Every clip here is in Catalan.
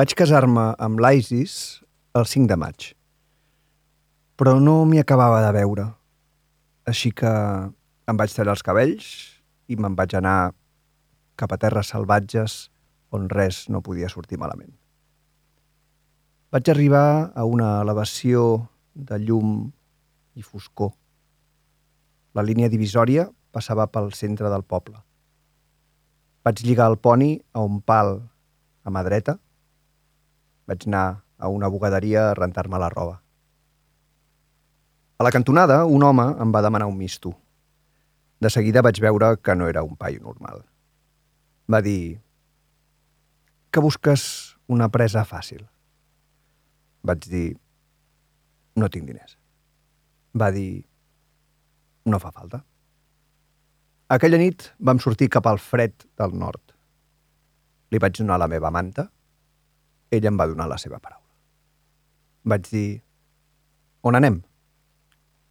Vaig casar-me amb l'Isis el 5 de maig. Però no m'hi acabava de veure. Així que em vaig tallar els cabells i me'n vaig anar cap a terres salvatges on res no podia sortir malament. Vaig arribar a una elevació de llum i foscor. La línia divisòria passava pel centre del poble. Vaig lligar el poni a un pal a mà dreta. Vaig anar a una bugaderia a rentar-me la roba. A la cantonada, un home em va demanar un misto. De seguida vaig veure que no era un paio normal. Va dir que busques una presa fàcil. Vaig dir no tinc diners. Va dir no fa falta. Aquella nit vam sortir cap al fred del nord. Li vaig donar la meva manta, ell em va donar la seva paraula. Vaig dir, on anem?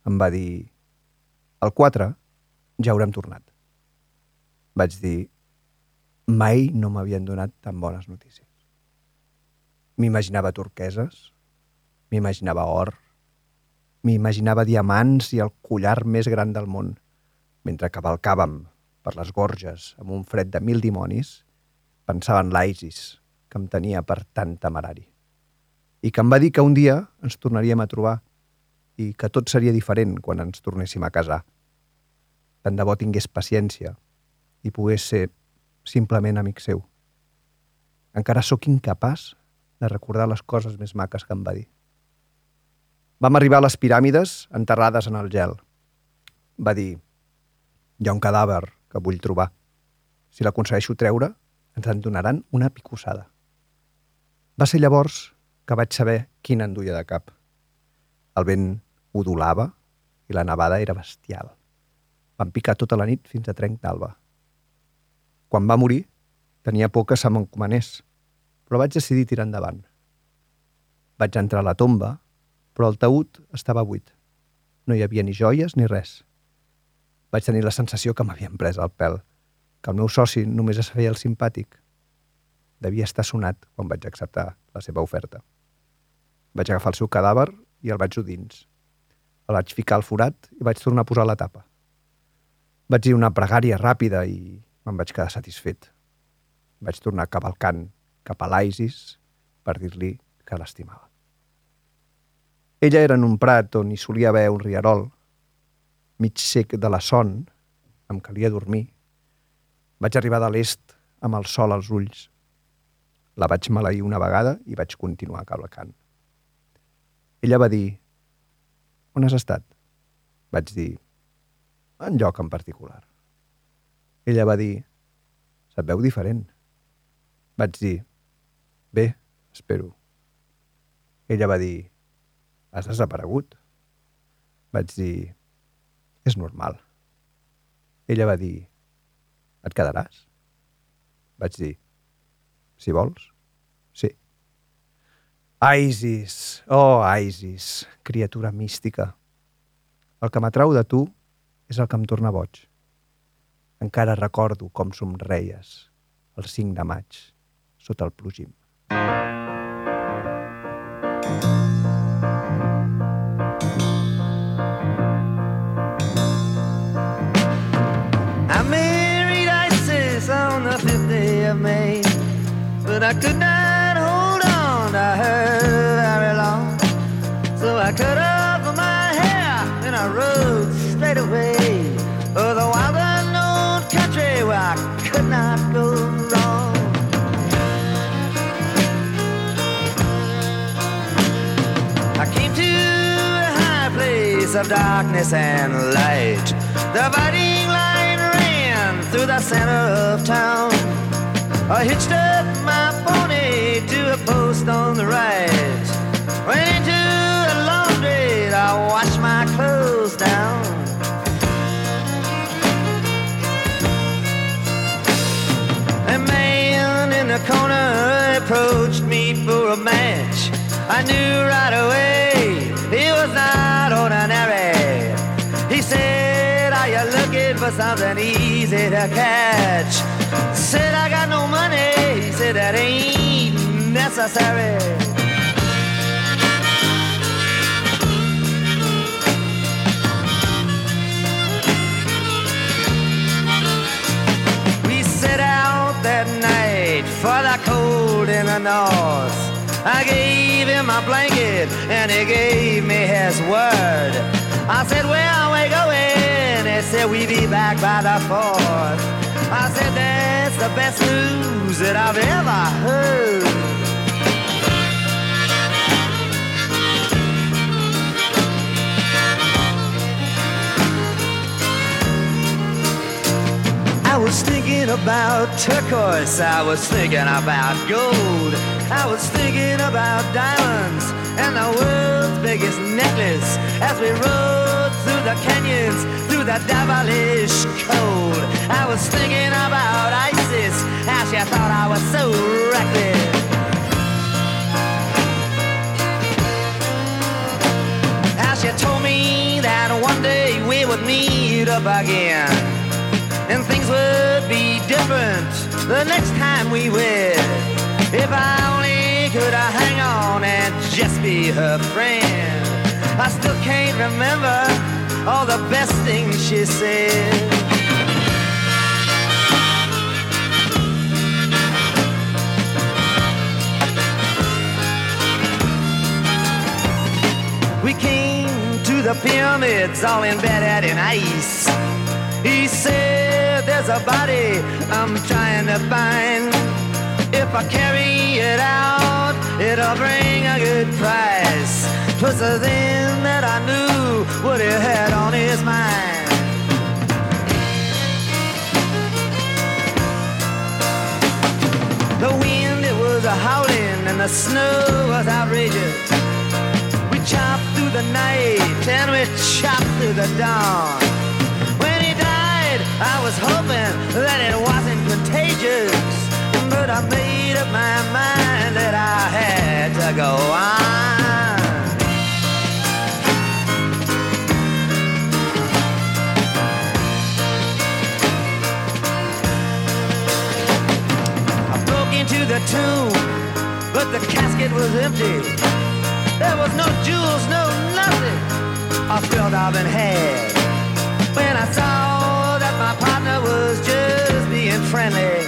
Em va dir, el 4 ja haurem tornat. Vaig dir, mai no m'havien donat tan bones notícies. M'imaginava turqueses, m'imaginava or, m'imaginava diamants i el collar més gran del món. Mentre cavalcàvem per les gorges amb un fred de mil dimonis, pensava en l'Isis, que em tenia per tan temerari. I que em va dir que un dia ens tornaríem a trobar i que tot seria diferent quan ens tornéssim a casar. Tant de bo tingués paciència i pogués ser simplement amic seu. Encara sóc incapaç de recordar les coses més maques que em va dir. Vam arribar a les piràmides enterrades en el gel. Va dir, hi ha un cadàver que vull trobar. Si l'aconsegueixo treure, ens en donaran una picossada. Va ser llavors que vaig saber quina en duia de cap. El vent udolava i la nevada era bestial. Vam picar tota la nit fins a trenc d'alba. Quan va morir, tenia por que se m'encomanés, però vaig decidir tirar endavant. Vaig entrar a la tomba, però el taüt estava buit. No hi havia ni joies ni res. Vaig tenir la sensació que m'havien pres el pèl, que el meu soci només es feia el simpàtic. Devia estar sonat quan vaig acceptar la seva oferta. Vaig agafar el seu cadàver i el vaig dur dins. El vaig ficar al forat i vaig tornar a posar la tapa. Vaig dir una pregària ràpida i me'n vaig quedar satisfet. Vaig tornar cavalcant cap a l'Isis per dir-li que l'estimava. Ella era en un prat on hi solia haver un riarol. Mig sec de la son, em calia dormir. Vaig arribar de l'est amb el sol als ulls. La vaig maleir una vegada i vaig continuar cavalcant. Ella va dir, on has estat? Vaig dir, en lloc en particular. Ella va dir, se't veu diferent. Vaig dir, bé, espero. Ella va dir, has desaparegut. Vaig dir, és normal. Ella va dir, et quedaràs? Vaig dir, si vols, sí. Isis, oh Isis, criatura mística. El que m'atrau de tu és el que em torna boig. Encara recordo com somreies el 5 de maig sota el plogim. I I could not hold on to her very long. So I cut off my hair and I rode straight away. Oh, the wild unknown country where I could not go wrong. I came to a high place of darkness and light. The fighting line ran through the center of town. I hitched up on the right. Went into a laundry to wash my clothes down. A man in the corner approached me for a match. I knew right away he was not ordinary. He said, Are you looking for something easy to catch? Said, I got no money. He said, That ain't necessary. We set out that night for the cold in the north. I gave him my blanket and he gave me his word. I said, Where are we going? He said, We be back by the fourth. I said, That's the best news that I've ever heard. Was thinking about turquoise, I was thinking about gold, I was thinking about diamonds and the world's biggest necklace as we rode through the canyons, through the devilish cold. I was thinking about Isis, how she thought I was so reckless. How she told me that one day we would meet up again and things would be different the next time we wed. If I only could I hang on and just be her friend. I still can't remember all the best things she said. We came to the pyramids all in ice. He said, There's a body I'm trying to find. If I carry it out, it'll bring a good price. Twas thing that I knew what he had on his mind. The wind, it was a howling, and the snow was outrageous. We chopped through the night, and we chopped through the dawn. I was hoping that it wasn't contagious. But I made up my mind that I had to go on. I broke into the tomb, but the casket was empty. There was no jewels, no nothing. I felt I've been had. When I saw was just being friendly.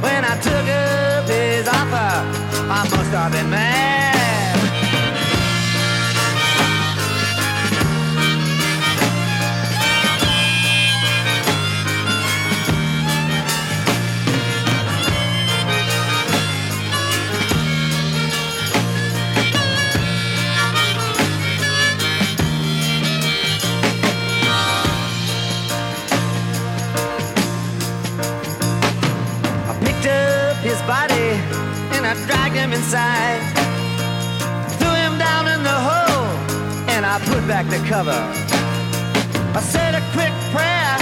When I took up his offer, I must have been mad. Inside. Threw him down in the hole and I put back the cover. I said a quick prayer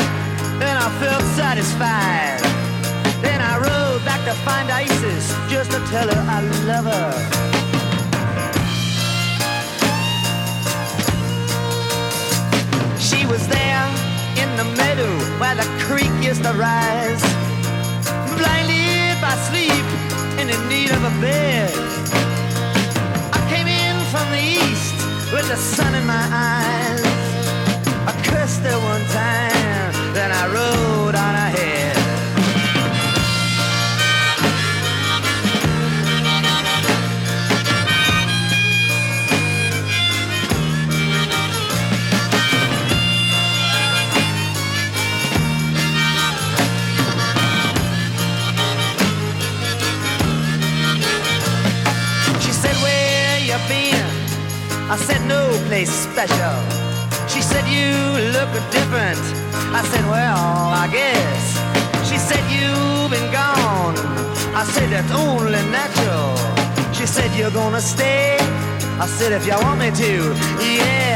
and I felt satisfied. Then I rode back to find Isis just to tell her I love her. She was there in the meadow where the creek used to rise blinded by sleep and in need of a bed. I came in from the east with the sun in my eyes. I cursed her one time, then I rode I said, No place special. She said, You look different. I said, Well, I guess. She said, You've been gone. I said, That's only natural. She said, You're gonna stay. I said, If you want me to, yes.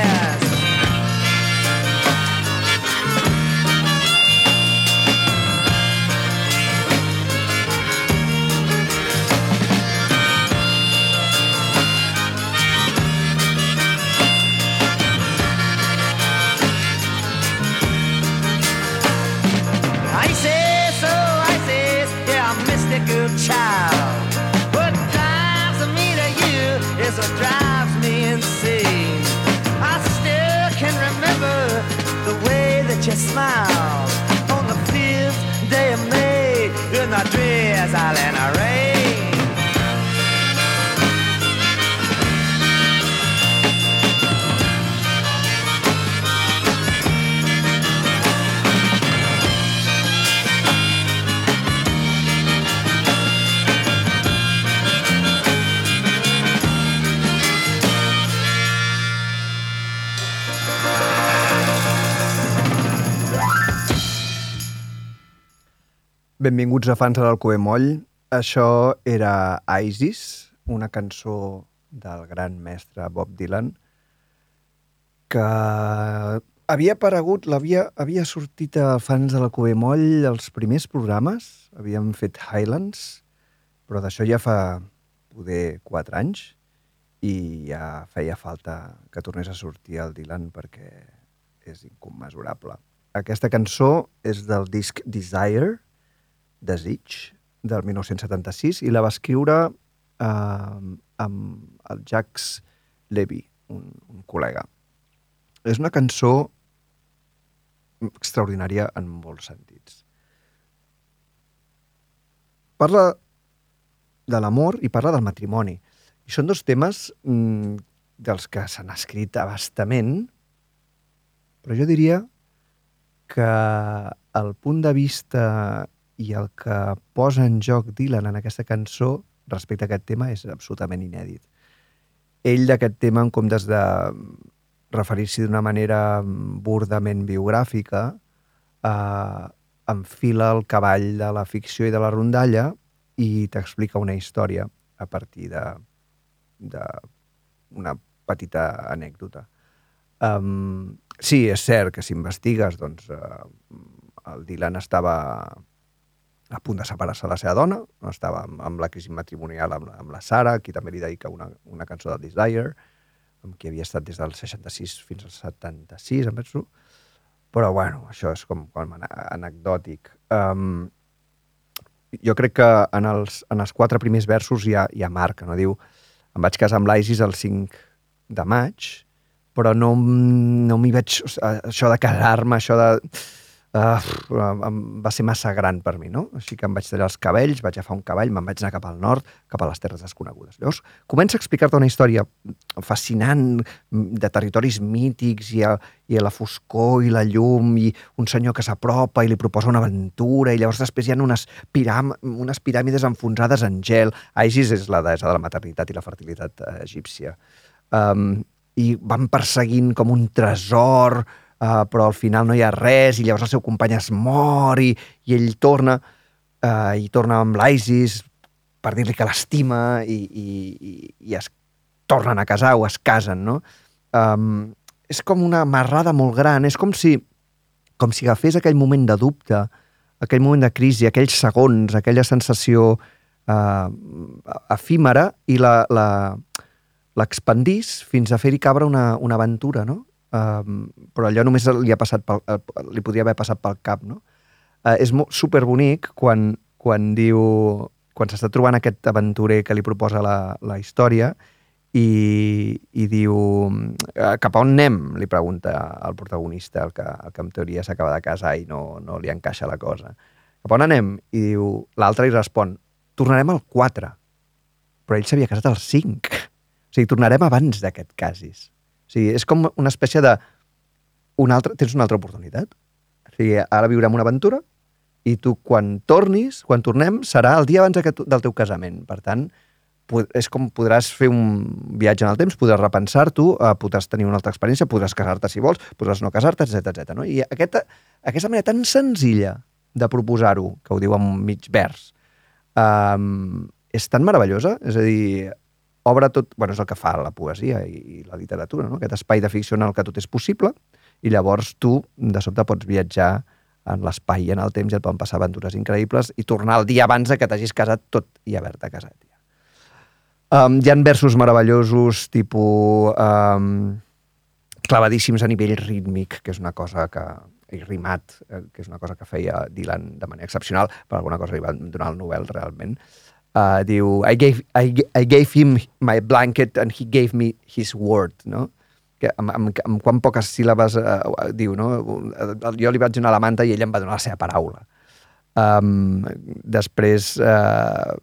Benvinguts a fans de l'Alcover Moll. Això era Isis, una cançó del gran mestre Bob Dylan, que havia aparegut, l'havia havia sortit a fans de l'Alcover Moll els primers programes, havíem fet Highlands, però d'això ja fa poder 4 anys i ja feia falta que tornés a sortir el Dylan perquè és incommensurable. Aquesta cançó és del disc Desire, Desig, del 1976, i la va escriure eh, amb el Jacques Levy, un, un col·lega. És una cançó extraordinària en molts sentits. Parla de l'amor i parla del matrimoni. I són dos temes mm, dels que s'han escrit abastament, però jo diria que el punt de vista i el que posa en joc Dylan en aquesta cançó respecte a aquest tema és absolutament inèdit. Ell d'aquest tema, en comptes de referir-s'hi d'una manera burdament biogràfica, eh, enfila el cavall de la ficció i de la rondalla i t'explica una història a partir de, de una petita anècdota. Um, sí, és cert que si investigues, doncs, uh, el Dylan estava a punt de separar-se de la seva dona, estava amb, amb la crisi matrimonial amb, amb la Sara, qui també li dedica una, una cançó de Desire, amb qui havia estat des del 66 fins al 76, em penso. Però, bueno, això és com, com anecdòtic. Um, jo crec que en els, en els quatre primers versos hi ha, hi ha marca, no? Diu, em vaig casar amb l'Isis el 5 de maig, però no, no m'hi sigui, Això de casar-me, això de... Uh, va ser massa gran per mi, no? Així que em vaig tallar els cabells, vaig agafar un cavall, me'n vaig anar cap al nord, cap a les terres desconegudes. Llavors, comença a explicar-te una història fascinant mm, de territoris mítics i a, i a la foscor i la llum i un senyor que s'apropa i li proposa una aventura i llavors després hi ha unes, piram unes piràmides enfonsades en gel. Isis és la deessa de la maternitat i la fertilitat eh, egípcia. Um, I van perseguint com un tresor, uh, però al final no hi ha res i llavors el seu company es mor i, i ell torna uh, i torna amb l'Isis per dir-li que l'estima i, i, i, i es tornen a casar o es casen, no? Um, és com una marrada molt gran, és com si, com si agafés aquell moment de dubte, aquell moment de crisi, aquells segons, aquella sensació uh, efímera i l'expandís fins a fer-hi cabre una, una aventura, no? Um, però allò només li, ha passat pel, eh, li podria haver passat pel cap, no? Uh, és superbonic quan, quan diu quan s'està trobant aquest aventurer que li proposa la, la història i, i diu "Eh, cap a on anem? li pregunta el protagonista, el que, el que en teoria s'acaba de casar i no, no li encaixa la cosa. Cap on anem? I diu, l'altre li respon, tornarem al 4. Però ell s'havia casat al 5. O sigui, tornarem abans d'aquest casis. O sigui, és com una espècie de... Una altra, tens una altra oportunitat. O sigui, ara viurem una aventura i tu quan tornis, quan tornem, serà el dia abans que tu- del teu casament. Per tant, és com podràs fer un viatge en el temps, podràs repensar-t'ho, eh, podràs tenir una altra experiència, podràs casar-te si vols, podràs no casar-te, etc etc. no? I aquesta, aquesta manera tan senzilla de proposar-ho, que ho diu en mig vers, um, és tan meravellosa, és a dir, obre tot... bueno, és el que fa la poesia i, i la literatura, no? aquest espai de ficció en el que tot és possible, i llavors tu, de sobte, pots viatjar en l'espai i en el temps i et poden passar aventures increïbles i tornar el dia abans que t'hagis casat tot i haver-te casat. Ja. Um, hi ha versos meravellosos, tipus um, clavadíssims a nivell rítmic, que és una cosa que i rimat, eh, que és una cosa que feia Dylan de manera excepcional, per alguna cosa li van donar el Nobel realment. Diu, I gave, I, I gave him my blanket and he gave me his word, no? que amb, amb, amb quan poques síl·labes eh, diu, no? Jo li vaig donar la manta i ell em va donar la seva paraula. Um, després, eh,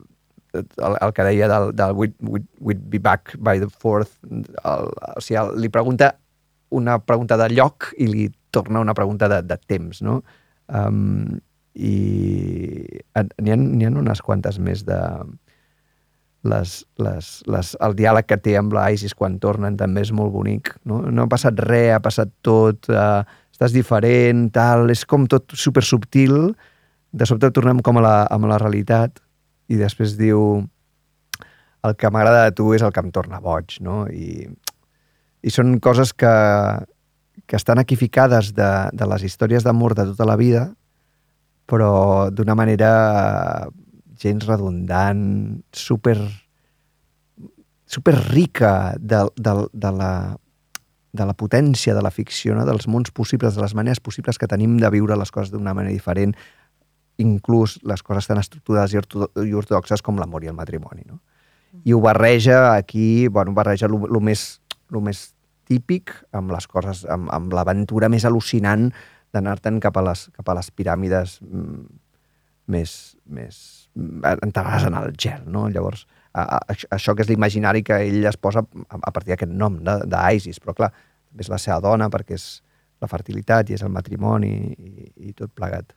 el, el que deia del, del we'd, we'd, we'd be back by the fourth, el, o sigui, el, li pregunta una pregunta de lloc i li torna una pregunta de, de temps, no? Um, I n'hi ha, ha unes quantes més de... Les, les, les, el diàleg que té amb la Isis quan tornen també és molt bonic. No, no ha passat res, ha passat tot, uh, estàs diferent, tal, és com tot super subtil. De sobte tornem com a la, a la realitat i després diu el que m'agrada de tu és el que em torna boig, no? I, i són coses que, que estan aquí ficades de, de les històries d'amor de tota la vida, però d'una manera gens redundant, super, super rica de, de, de, la, de la potència de la ficció, no? dels mons possibles, de les maneres possibles que tenim de viure les coses d'una manera diferent, inclús les coses tan estructurades i orto- i ortodoxes com l'amor i el matrimoni. No? I ho barreja aquí, bueno, barreja el més, lo més típic amb les coses, amb, amb l'aventura més al·lucinant d'anar-te'n cap, a les, cap a les piràmides mm, més, més mm, enterrades en el gel, no? Llavors, a, a, això que és l'imaginari que ell es posa a, a partir d'aquest nom d'Isis, però clar, també és la seva dona perquè és la fertilitat i és el matrimoni i, i tot plegat.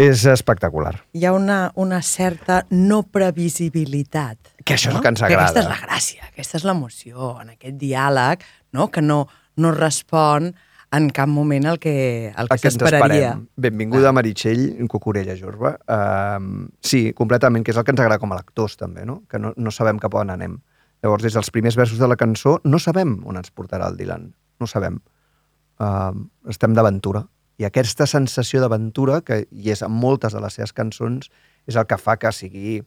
És espectacular. Hi ha una, una certa no previsibilitat. Que això és no? el que ens Que agrada. aquesta és la gràcia, aquesta és l'emoció, en aquest diàleg, no? que no, no respon en cap moment el que, el que s'esperaria. Benvinguda, Meritxell, Cucurella Jorba. Uh, sí, completament, que és el que ens agrada com a lectors, també, no? Que no, no sabem cap on anem. Llavors, des dels primers versos de la cançó, no sabem on ens portarà el Dylan. No sabem. Uh, estem d'aventura. I aquesta sensació d'aventura, que hi és en moltes de les seves cançons, és el que fa que sigui,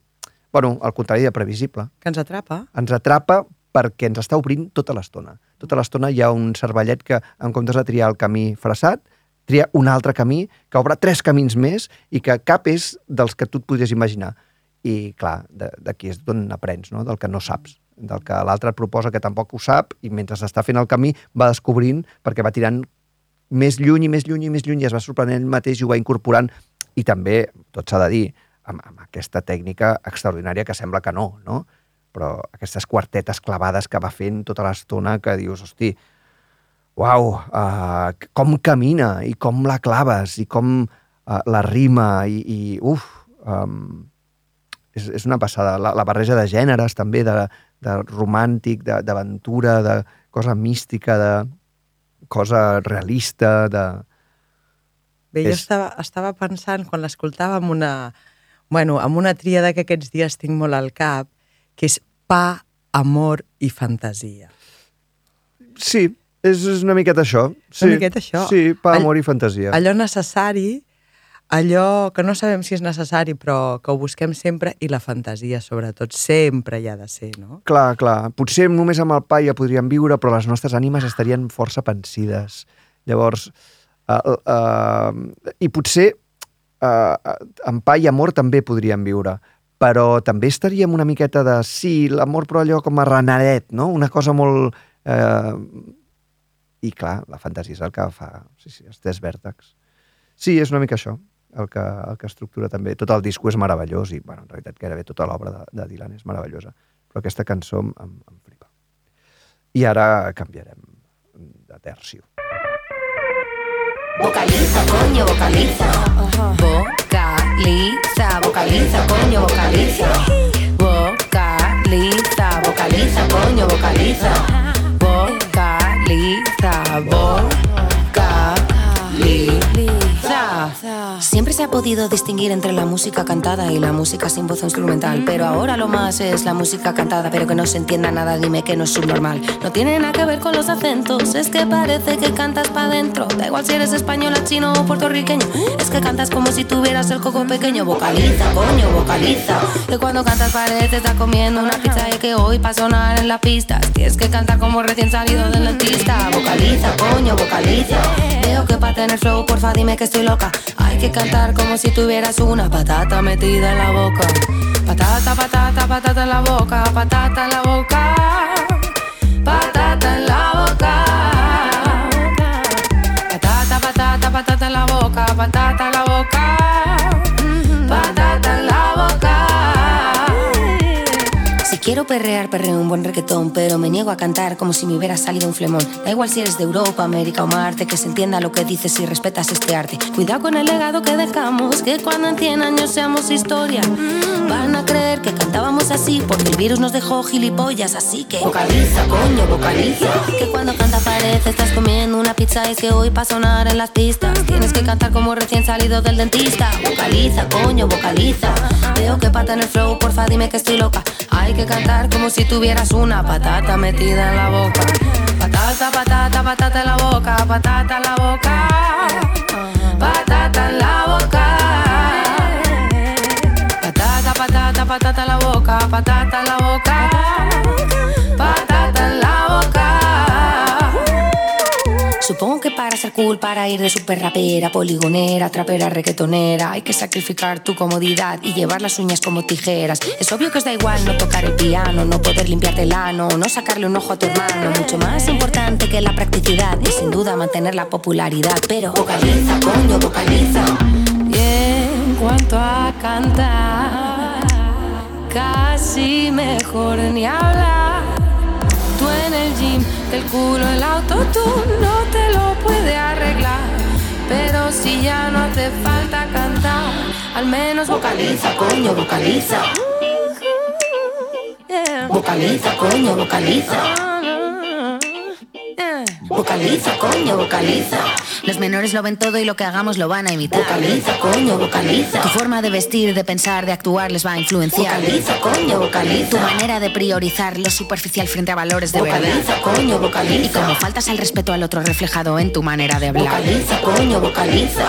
bueno, al contrari de previsible Que ens atrapa. ens atrapa perquè ens està obrint tota l'estona. Tota l'estona hi ha un cervellet que, en comptes de triar el camí fressat, tria un altre camí que obre tres camins més i que cap és dels que tu et podries imaginar. I, clar, d'aquí és d'on aprens, no? del que no saps, del que l'altre proposa que tampoc ho sap i mentre està fent el camí va descobrint perquè va tirant més lluny i més lluny i més lluny i es va sorprenent ell mateix i ho va incorporant i també, tot s'ha de dir, amb, amb aquesta tècnica extraordinària que sembla que no, no? Però aquestes quartetes clavades que va fent tota l'estona que dius, hosti, uau, uh, com camina i com la claves i com uh, la rima i, i uf, um, és, és una passada. La, la barreja de gèneres també, de, de romàntic, de- d'aventura, de, de cosa mística, de cosa realista, de... Bé, jo És- estava, estava pensant, quan l'escoltava, amb una, bueno, amb una tríada que aquests dies tinc molt al cap, que és pa, amor i fantasia. Sí, és, és una miqueta això. Sí, Una miqueta això. Sí, pa, All- amor i fantasia. Allò necessari, allò que no sabem si és necessari, però que ho busquem sempre, i la fantasia, sobretot, sempre hi ha de ser, no? Clar, clar. Potser només amb el pa ja podríem viure, però les nostres ànimes estarien força pensides. Llavors, uh, uh, i potser uh, amb pa i amor també podríem viure, però també estaríem una miqueta de, sí, l'amor però allò com a renaret, no? Una cosa molt... Uh, I clar, la fantasia és el que fa sí, sí, els tres vèrtex. Sí, és una mica això el que, el que estructura també. Tot el disco és meravellós i, bueno, en realitat, gairebé tota l'obra de, de Dylan és meravellosa. Però aquesta cançó em, em, em flipa. I ara canviarem de tercio. Vocaliza, coño, vocaliza. vocaliza, vocaliza, coño, vocaliza. Vocaliza, vocaliza, coño, vocaliza. Vocaliza, vocaliza. vocaliza podido distinguir entre la música cantada y la música sin voz instrumental, pero ahora lo más es la música cantada, pero que no se entienda nada, dime que no es subnormal. No tiene nada que ver con los acentos, es que parece que cantas pa' dentro. Da igual si eres española, chino o puertorriqueño, es que cantas como si tuvieras el coco pequeño. Vocaliza, coño, vocaliza. Que cuando cantas parece estar comiendo una pizza y que hoy pa' sonar en las pistas. Tienes que cantar como recién salido del dentista. Vocaliza, coño, vocaliza. Veo que pa' tener flow, porfa, dime que estoy loca. Hay que cantar como si tuvieras una patata metida en la boca. Patata, patata, patata en la boca, patata en la boca. Patata en la boca. Patata, patata, patata en la boca, patata perrear, perreo un buen reggaetón, pero me niego a cantar como si me hubiera salido un flemón. Da igual si eres de Europa, América o Marte, que se entienda lo que dices y respetas este arte. Cuidado con el legado que dejamos, que cuando en 100 años seamos historia. Van a creer que cantábamos así, porque el virus nos dejó gilipollas, así que vocaliza, coño, vocaliza. Que cuando canta parece estás comiendo una pizza, es que hoy pa' sonar en las pistas. Tienes que cantar como recién salido del dentista. Vocaliza, coño, vocaliza. Veo que pata en el flow, porfa, dime que estoy loca. Hay que cantar como si tuvieras una patata metida en la boca. Patata, patata, patata en la boca, patata en la boca. Patata en la boca. Patata, patata, patata en la boca, patata en la boca. Supongo que para ser cool, para ir de super rapera, poligonera, trapera, reggaetonera, hay que sacrificar tu comodidad y llevar las uñas como tijeras. Es obvio que os da igual no tocar el piano, no poder limpiarte el ano, no sacarle un ojo a tu hermano. Mucho más importante que la practicidad y sin duda mantener la popularidad. Pero vocaliza, coño, vocaliza. Y en cuanto a cantar, casi mejor ni hablar. El culo, el autotune no te lo puede arreglar. Pero si ya no hace falta cantar, al menos vocaliza, coño, vocaliza. Vocaliza, coño, vocaliza. Vocaliza, coño, vocaliza. Los menores lo ven todo y lo que hagamos lo van a imitar. Vocaliza, coño, vocaliza. Tu forma de vestir, de pensar, de actuar les va a influenciar. Vocaliza, coño, vocaliza. Tu manera de priorizar lo superficial frente a valores de verdad. Vocaliza, coño, vocaliza. Y como faltas al respeto al otro reflejado en tu manera de hablar. Vocaliza, coño, vocaliza.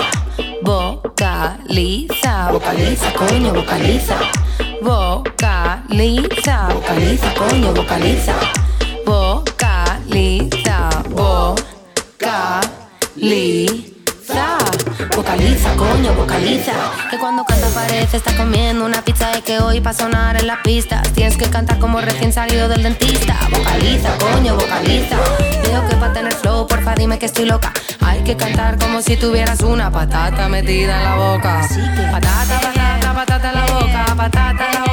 Vocaliza, vocaliza, coño, vocaliza. Vocaliza, vocaliza, coño, vocaliza. Vocaliza, vocaliza. Vocaliza, coño, vocaliza. Que cuando canta parece estar comiendo una pizza y que hoy pa' sonar en las pistas. Tienes que cantar como recién salido del dentista. Vocaliza, coño, vocaliza. Veo que pa' tener flow, porfa, dime que estoy loca. Hay que cantar como si tuvieras una patata metida en la boca. Patata, patata, patata en la boca, patata en la boca.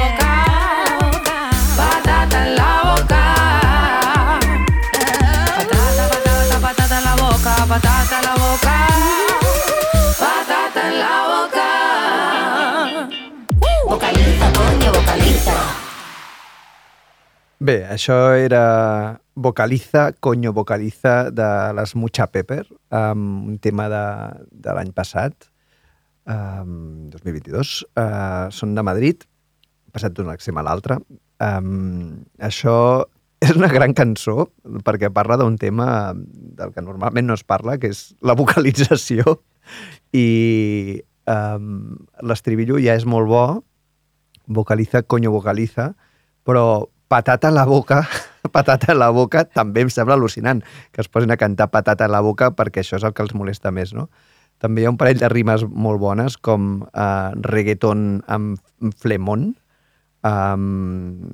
Vocaliza. Bé, això era Vocaliza, Coño Vocaliza de les Mucha Pepper, um, un tema de, de l'any passat, um, 2022. Uh, són de Madrid, passat d'un extrem a l'altre. Um, això és una gran cançó perquè parla d'un tema del que normalment no es parla, que és la vocalització i um, l'estribillo ja és molt bo, vocaliza, coño vocaliza, però patata a la boca, patata a la boca també em sembla al·lucinant que es posin a cantar patata a la boca perquè això és el que els molesta més, no? També hi ha un parell de rimes molt bones com uh, reggaeton amb flemón, um,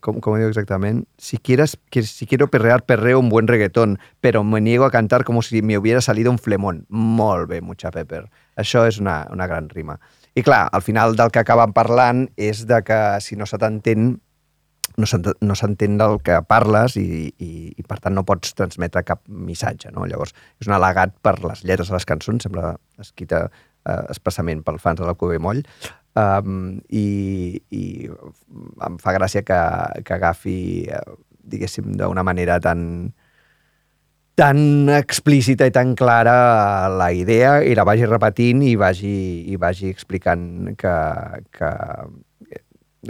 com, com diu exactament? Si, quieres, que, si quiero perrear, perreo un buen reggaetón, pero me niego a cantar como si me hubiera salido un flemón. Molt bé, Mucha Pepper. Això és una, una gran rima. I clar, al final del que acaben parlant és de que si no se t'entén, no s'ent- no s'entén del que parles i, i, i per tant no pots transmetre cap missatge. No? Llavors, és un al·legat per les lletres de les cançons, sembla escrita eh, expressament pel fans de l'Alcobé Moll, um, i, i em fa gràcia que, que agafi, eh, diguéssim, d'una manera tan tan explícita i tan clara la idea i la vagi repetint i vagi, i vagi explicant que, que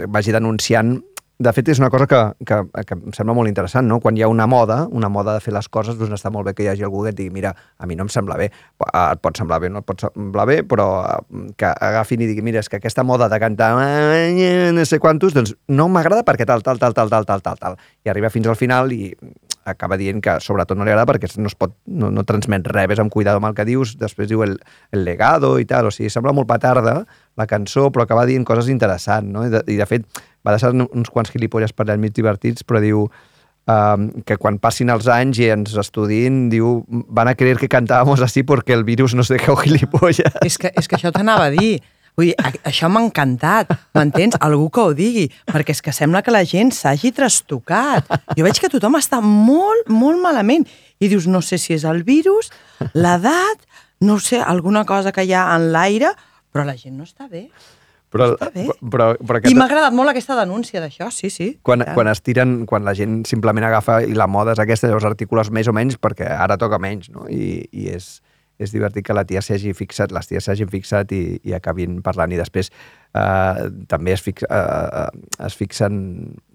vagi denunciant de fet, és una cosa que, que, que em sembla molt interessant, no? Quan hi ha una moda, una moda de fer les coses, doncs està molt bé que hi hagi algú que et digui mira, a mi no em sembla bé. Eh, Et pot semblar bé, no et pot semblar bé, però eh, que agafin i diguin mira, és que aquesta moda de cantar eh, no sé quantos, doncs no m'agrada perquè tal, tal, tal, tal, tal, tal, tal, tal. I arriba fins al final i acaba dient que sobretot no li agrada perquè no es pot, no, no transmet res, ves amb cuidado amb el que dius, després diu el, el legado i tal, o sigui, sembla molt petarda la cançó, però acaba dient coses interessants, no? I de, i de fet, va deixar uns quants gilipolles per allà mig divertits, però diu um, que quan passin els anys i ens estudin, diu, van a creer que cantábamos así porque el virus nos dejó gilipollas. És que, és que això t'anava a dir. Vull dir, això m'ha encantat, m'entens? Algú que ho digui, perquè és que sembla que la gent s'hagi trastocat. Jo veig que tothom està molt, molt malament. I dius, no sé si és el virus, l'edat, no sé, alguna cosa que hi ha en l'aire, però la gent no està bé. Però, Està bé. però, però I aquesta- m'ha agradat molt aquesta denúncia d'això, sí, sí. quan, Tant. quan es tiren, quan la gent simplement agafa i la moda és aquesta, llavors articules més o menys perquè ara toca menys, no? I, i és, és divertit que la tia s'hagi fixat, les ties s'hagin fixat i, i acabin parlant. I després eh, també es, fix, eh, es fixen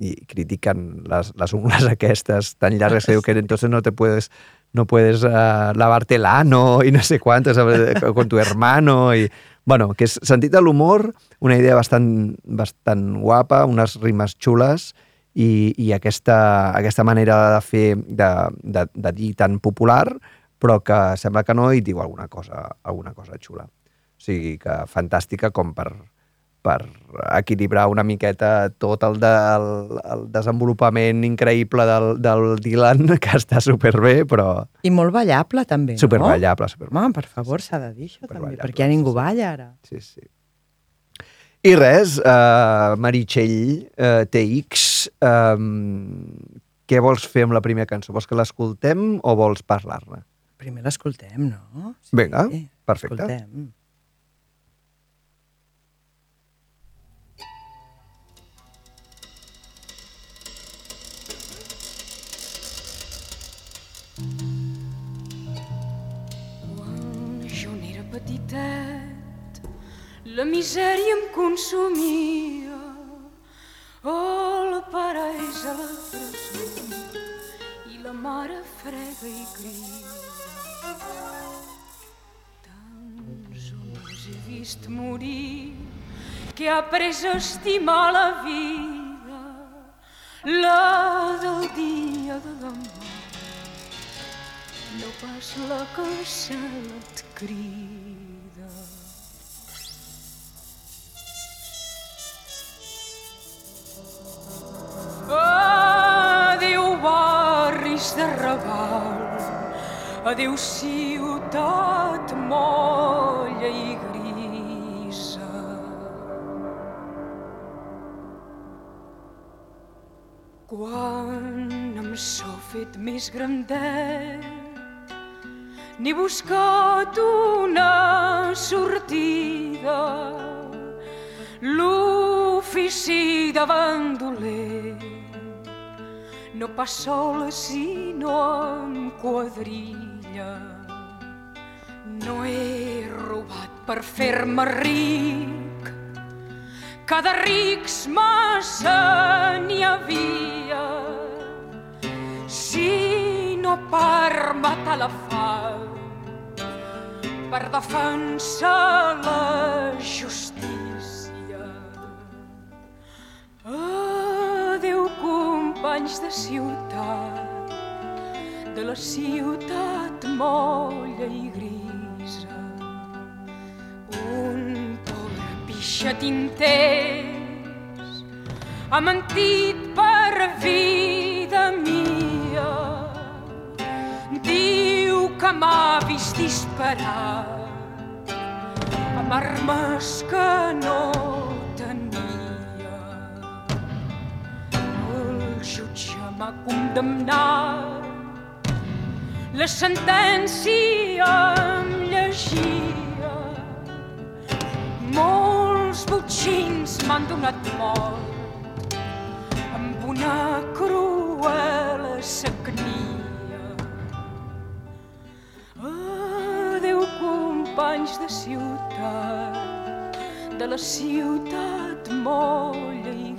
i critiquen les, les ungles aquestes tan llargues que diu que entonces no te puedes no puedes eh, lavarte el ano i no sé quantos eh, con tu hermano i bueno, que és sentit de l'humor, una idea bastant, bastant guapa, unes rimes xules i, i aquesta, aquesta manera de fer, de, de, de dir tan popular, però que sembla que no i diu alguna cosa, alguna cosa xula. O sigui que fantàstica com per, per equilibrar una miqueta tot el, de, el, el desenvolupament increïble del, del Dylan, que està superbé, però I molt ballable, també, no? superballable, superballable. Home, per favor, s'ha de dir això també, Superballable, perquè ja ningú balla ara. Sí, sí. I res, uh, Meritxell uh, TX, um, què vols fer amb la primera cançó? Vols que l'escoltem o vols parlar-ne? Primer l'escoltem, no? Vinga, perfecte. Escoltem. Petitet, la misèria em consumia. Oh, la pareix a la presó i la mare frega i crida. Vist morir que ha après a estimar la vida, la del dia de demà no pas la que el cel et crida. Adéu barris de Raval, adéu ciutat molla i grisa. Quan em sou fet més grandet, n'he buscat una sortida. L'ofici de bandoler no pas sola sinó amb quadrilla. No he robat per fer-me ric, cada rics massa n'hi havia, sinó per matar la fam, per defensar la justícia. Adéu, companys de ciutat, de la ciutat molla i grisa. Un pobre pixatinters ha mentit per vida mia. Diu que m'ha vist disparar amb armes que no tenia. El jutge m'ha condemnat, la sentència em llegia. Molts botxins m'han donat mort amb una cruel sagnia. Adéu, companys de ciutat, de la ciutat molla i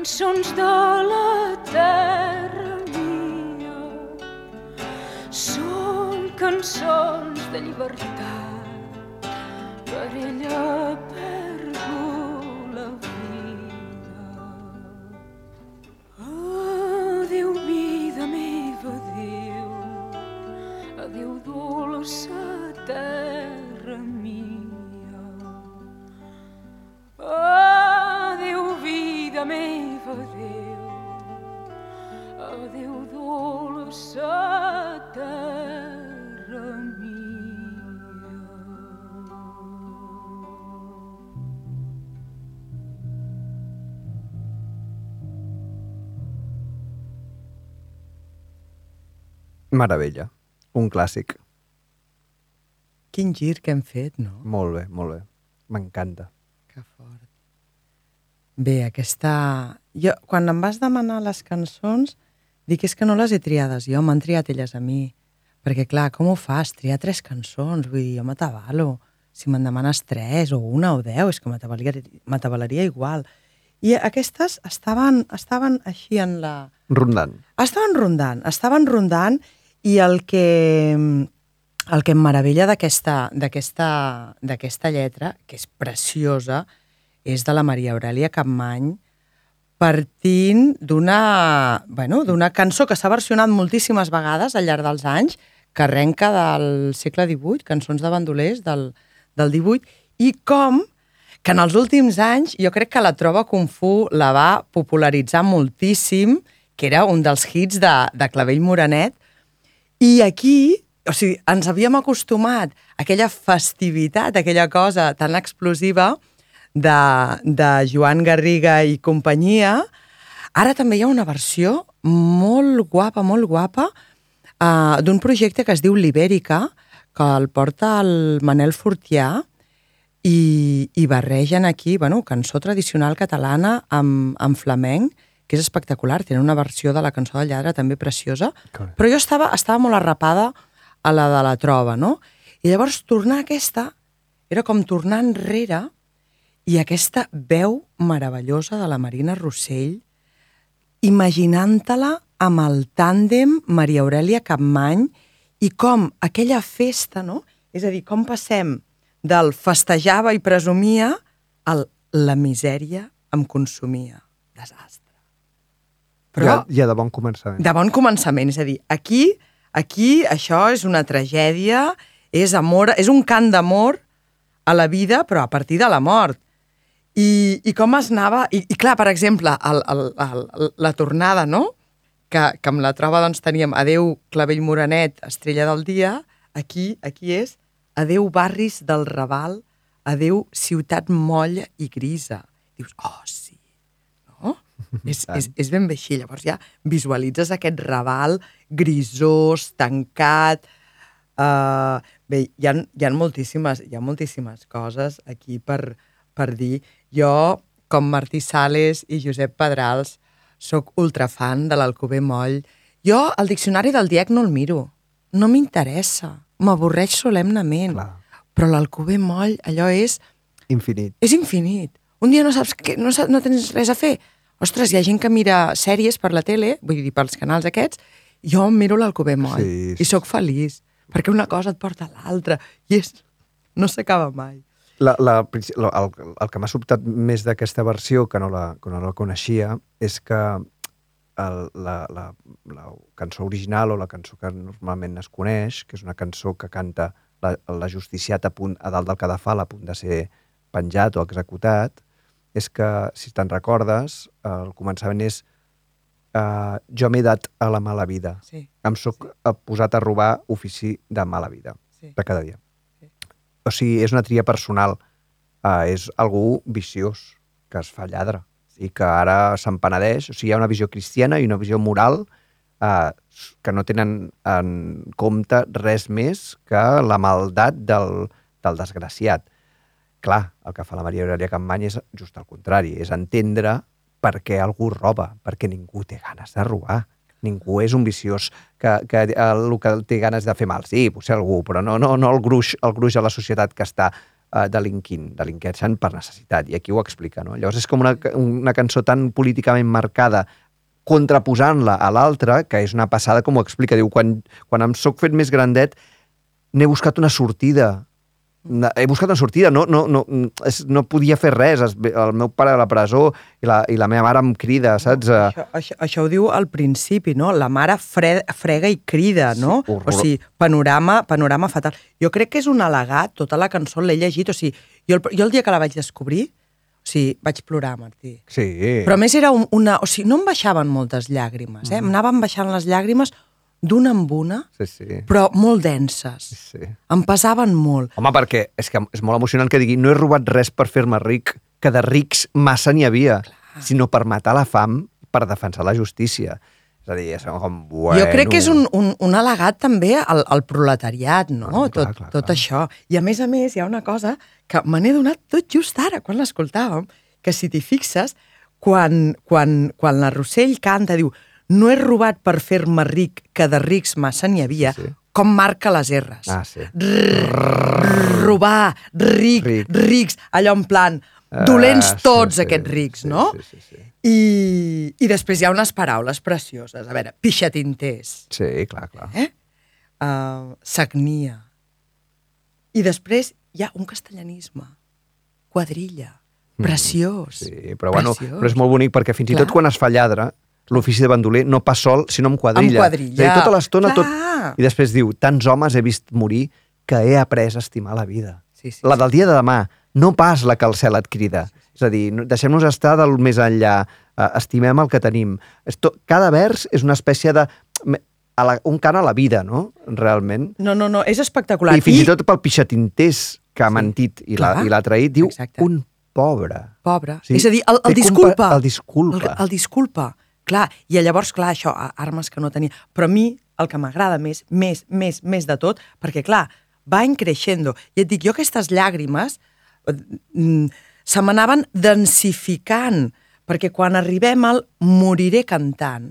cançons de la terra mia. Són cançons de llibertat, per ella dolça terra mia. Meravella. Un clàssic. Quin gir que hem fet, no? Molt bé, molt bé. M'encanta. Que fort. Bé, aquesta... Jo, quan em vas demanar les cançons, dic, és que no les he triades jo, m'han triat elles a mi. Perquè, clar, com ho fas? Triar tres cançons? Vull dir, jo m'atabalo. Si me'n demanes tres, o una, o deu, és que m'atabalaria igual. I aquestes estaven, estaven així en la... Rondant. Estaven rondant, estaven rondant i el que, el que em meravella d'aquesta lletra, que és preciosa, és de la Maria Aurelia Capmany, partint d'una bueno, cançó que s'ha versionat moltíssimes vegades al llarg dels anys, que arrenca del segle XVIII, cançons de bandolers del, del XVIII, i com que en els últims anys jo crec que la Trova Kung Fu la va popularitzar moltíssim, que era un dels hits de, de Clavell Moranet, i aquí, o sigui, ens havíem acostumat a aquella festivitat, a aquella cosa tan explosiva de, de Joan Garriga i companyia. Ara també hi ha una versió molt guapa, molt guapa, uh, d'un projecte que es diu Libèrica, que el porta el Manel Fortià, i, i barregen aquí, bueno, cançó tradicional catalana amb, amb flamenc, que és espectacular. Tenen una versió de la cançó del lladre també preciosa, Correcte. però jo estava, estava molt arrapada a la de la trova, no? I llavors tornar a aquesta era com tornar enrere i aquesta veu meravellosa de la Marina Rossell imaginant-te-la amb el tàndem Maria Aurelia Capmany i com aquella festa, no? És a dir, com passem del festejava i presumia al la misèria em consumia. Desastre. Però Ja, ja de bon començament. de bon començament, és a dir, aquí, aquí això és una tragèdia, és amor, és un cant d'amor a la vida, però a partir de la mort. I, i com es anava... I, i clar, per exemple, el, el, el, la tornada, no?, que, que amb la troba doncs, teníem Adeu Clavell Moranet, Estrella del Dia, aquí, aquí és Adeu barris del Raval, Adeu ciutat molla i grisa. Dius, oh, sí, no? és, és, és ben bé així. Llavors ja visualitzes aquest Raval grisós, tancat... Uh, bé, hi ha, hi, ha moltíssimes, hi ha moltíssimes coses aquí per, per dir. Jo, com Martí Sales i Josep Pedrals, sóc ultrafan de l'Alcover Moll. Jo el diccionari del DIEC no el miro. No m'interessa. M'avorreix solemnament. Clar. Però l'Alcover Moll, allò és Infinit. és infinit. Un dia no saps què, no, saps, no tens res a fer. Ostres, hi ha gent que mira sèries per la tele, vull dir, pels canals aquests, jo miro l'Alcover Moll Sí, i sóc feliç, perquè una cosa et porta a l'altra i és... no s'acaba mai. La, la, la, el, el que m'ha sobtat més d'aquesta versió, que no la, que no la coneixia, és que el, la, la, la cançó original o la cançó que normalment es coneix, que és una cançó que canta la, la justiciat a, punt, a dalt del cadafal a punt de ser penjat o executat, és que, si te'n recordes, el començament és uh, jo m'he dat a la mala vida. Sí, Em sóc sí. posat a robar ofici de mala vida, sí. de cada dia. O sigui, és una tria personal. Uh, és algú viciós, que es fa lladre, i que ara se'n penedeix. O sigui, hi ha una visió cristiana i una visió moral uh, que no tenen en compte res més que la maldat del, del desgraciat. Clar, el que fa la Maria Aurelia Campany és just el contrari, és entendre per què algú roba, perquè ningú té ganes de robar. Ningú és un viciós que, que el que té ganes de fer mal. Sí, potser algú, però no, no, no el, gruix, el gruix de la societat que està eh, delinquint, delinqueixen per necessitat, i aquí ho explica, no? Llavors és com una, una cançó tan políticament marcada contraposant-la a l'altra, que és una passada, com ho explica. Diu, quan, quan em soc fet més grandet, n'he buscat una sortida. He buscat una sortida, no, no, no, és, no podia fer res. Es, el meu pare a la presó i la, i la meva mare em crida, saps? Eh, Això, això, això ho diu al principi, no? La mare fre, frega i crida, no? Sí, horror- o sigui, panorama, panorama fatal. Jo crec que és un al·legat, tota la cançó l'he llegit, o sigui, jo el, jo el dia que la vaig descobrir, o sigui, vaig plorar, Martí. Sí. Però a més era un, una... O sigui, no em baixaven moltes llàgrimes, eh? Mm. M'anaven baixant les llàgrimes d'una en una, Sí, sí. però molt denses. sí. Em pesaven molt. Home, perquè és que és molt emocionant que digui no he robat res per fer-me ric, que de rics massa n'hi havia, sinó per matar la fam, per defensar la justícia. És a dir, és com, bueno... Jo crec que és un, un, un al·legat també al, al proletariat, no? Ah, clar, tot clar, tot clar. això. I a més a més hi ha una cosa que me n'he donat tot just ara, quan l'escoltàvem, que si t'hi fixes, quan, quan, quan la Rossell canta, diu no he robat per fer-me ric, que de rics massa n'hi havia, Sí, com marca les R's. Ah, sí. Rrr, robar, ric, Ric. rics, allò en plan, dolents Ah, tots sí, aquests rics, sí, no? sí, sí, sí. I, I després hi ha unes paraules precioses. A veure, pixatinters, Sí, clar, clar. eh? Uh, sagnia. I després hi ha un castellanisme. Quadrilla. Preciós. Mm, Sí, però, bueno, Preciós. però és molt bonic perquè fins i Clar. tot quan es fa lladre, l'ofici de bandoler no pas sol, sinó amb quadrilla. Amb quadrilla. És dir, tota l'estona tot... I després diu, tants homes he vist morir que he après a estimar la vida. Sí, sí, la sí. del dia de demà, no pas la que el cel et crida. És a dir, no- deixem-nos estar del més enllà, eh, estimem el que tenim. Cada vers és una espècie de... A la... un cant a la vida, no? Realment. No, no, no, és espectacular. I fins i tot pel pixatinters que ha mentit i l'ha i traït, diu Exacte. un pobre. Pobre. Sí. És a dir, el, el disculpa. el disculpa. El, el disculpa. Clar, i llavors, clar, això, armes que no tenia. Però a mi el que m'agrada més, més, més, més de tot, perquè, clar, va creixendo. I et dic, jo aquestes llàgrimes eh, mm, se m'anaven densificant, perquè quan arribem al moriré cantant,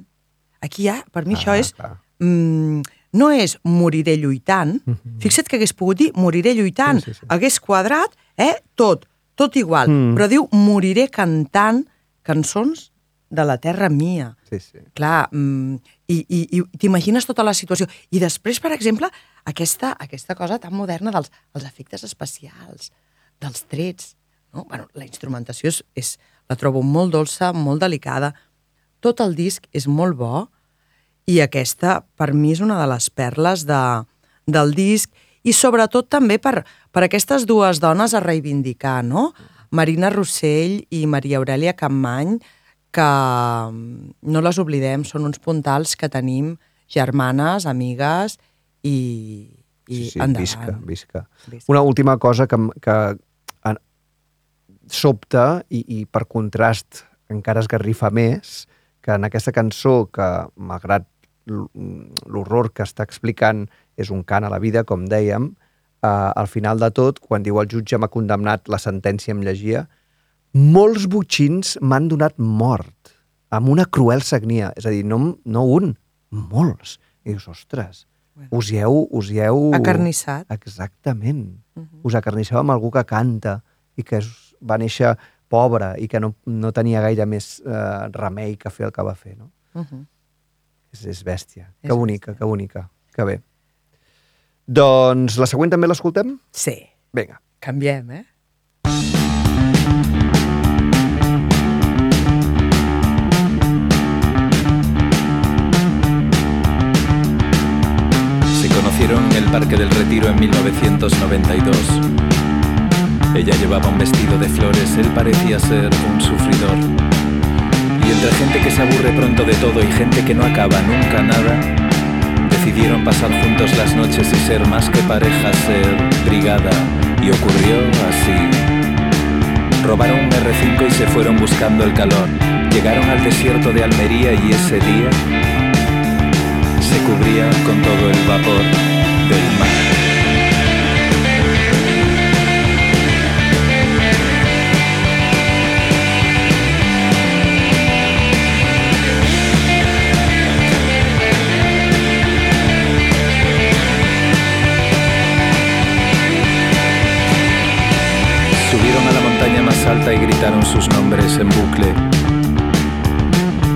aquí ja, per mi Ah, això és... clar. Mm, no és moriré lluitant, fixa't que hagués pogut dir moriré lluitant, Sí, sí, sí. hagués quadrat, eh, tot, tot igual, Mm. però diu moriré cantant cançons de la terra mia. Sí, sí. Clar, mm, i, i, i t'imagines tota la situació. I després, per exemple, aquesta, aquesta cosa tan moderna dels els efectes especials, dels trets. No? Bueno, la instrumentació és, és, la trobo molt dolça, molt delicada. Tot el disc és molt bo i aquesta, per mi, és una de les perles de, del disc i sobretot també per, per aquestes dues dones a reivindicar, no? Marina Rossell i Maria Aurelia Campmany, que mm, no les oblidem, són uns puntals que tenim germanes, amigues i, i sí, sí, endavant. visca, visca. Visca. Una última cosa que, que en- sobta i, i per contrast encara esgarrifa més, que en aquesta cançó, que malgrat l- l'horror que està explicant és un cant a la vida, com dèiem, eh, al final de tot, quan diu el jutge m'ha condemnat, la sentència em llegia, molts butxins m'han donat mort, amb una cruel sagnia. És a dir, no, no un, molts. I dius, ostres, us hi heu... Us hi heu... Acarnissat. Exactament. Us acarnisseu amb algú que canta i que es, va néixer pobre i que no, no tenia gaire més eh, remei que fer el que va fer, no? Uh -huh. És, és bèstia. És que bonica, que bonica. Que bé. Doncs la següent també l'escoltem? Sí, Vinga. canviem, eh? Parque del Retiro en 1992. Ella llevaba un vestido de flores, él parecía ser un sufridor. Y entre gente que se aburre pronto de todo y gente que no acaba nunca nada, decidieron pasar juntos las noches y ser más que pareja, ser brigada. Y ocurrió así. Robaron un R5 y se fueron buscando el calor. Llegaron al desierto de Almería y ese día se cubría con todo el vapor Subieron a la montaña más alta y gritaron sus nombres en bucle.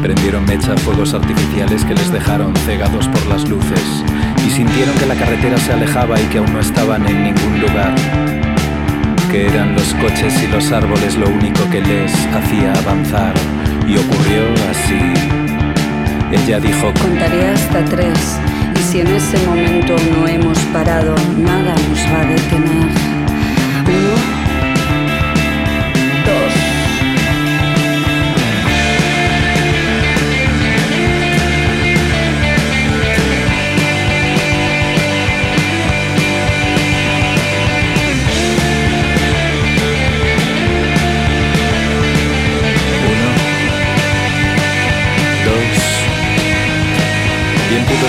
Prendieron mecha fuegos artificiales que les dejaron cegados por las luces y sintieron que la carretera se alejaba y que aún no estaban en ningún lugar. Que eran los coches y los árboles lo único que les hacía avanzar. Y ocurrió así. Ella dijo, Contaré hasta tres y si en ese momento no hemos parado, nada nos va a detener.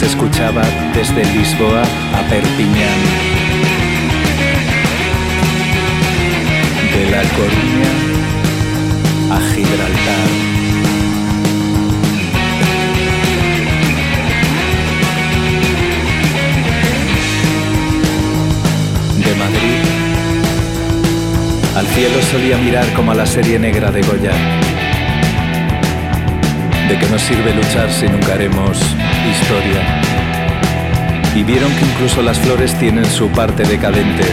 se escuchaba desde Lisboa a Perpiñán. De La Coruña a Gibraltar. De Madrid al cielo solía mirar como a la serie negra de Goya. ¿De qué nos sirve luchar si nunca haremos historia? Y vieron que incluso las flores tienen su parte decadente.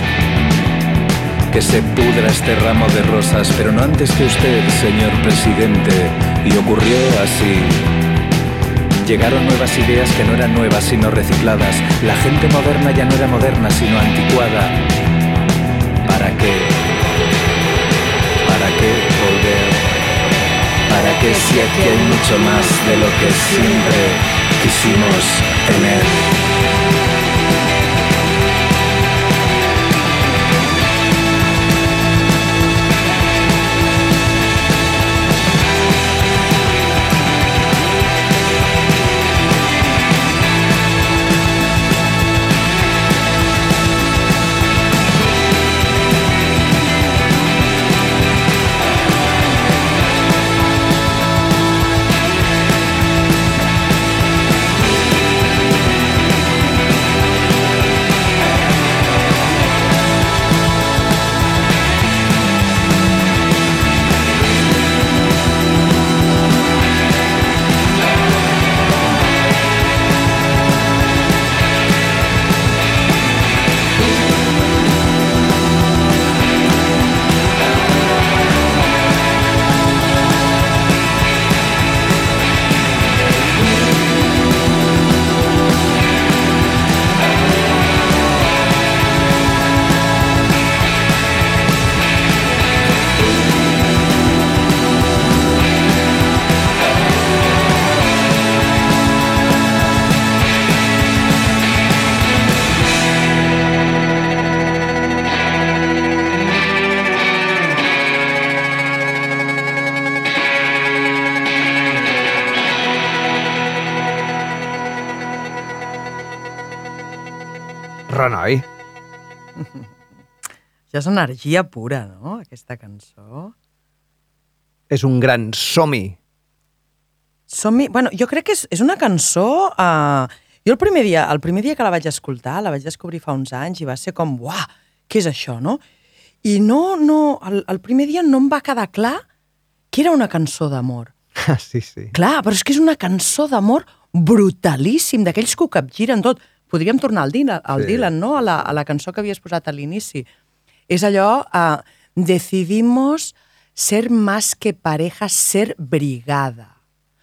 Que se pudra este ramo de rosas, pero no antes que usted, señor presidente. Y ocurrió así. Llegaron nuevas ideas que no eran nuevas sino recicladas. La gente moderna ya no era moderna sino anticuada. ¿Para qué? ¿Para qué volver? ¿Para qué si aquí hay mucho más de lo que siempre quisimos tener? Ja és energia pura, no?, aquesta cançó. És un gran som-hi. Som-hi... Bueno, jo crec que és, és una cançó... Uh, jo el primer, dia, el primer dia que la vaig escoltar, la vaig descobrir fa uns anys i va ser com, uah, què és això, no? I no, no, el, el primer dia no em va quedar clar que era una cançó d'amor. Ah, sí, sí. Clar, però és que és una cançó d'amor brutalíssim, d'aquells que ho capgiren tot. Podríem tornar al Dylan, al Sí. Dylan no? a, la, a la cançó que havies posat a l'inici. És allò, uh, decidimos ser más que pareja, ser brigada.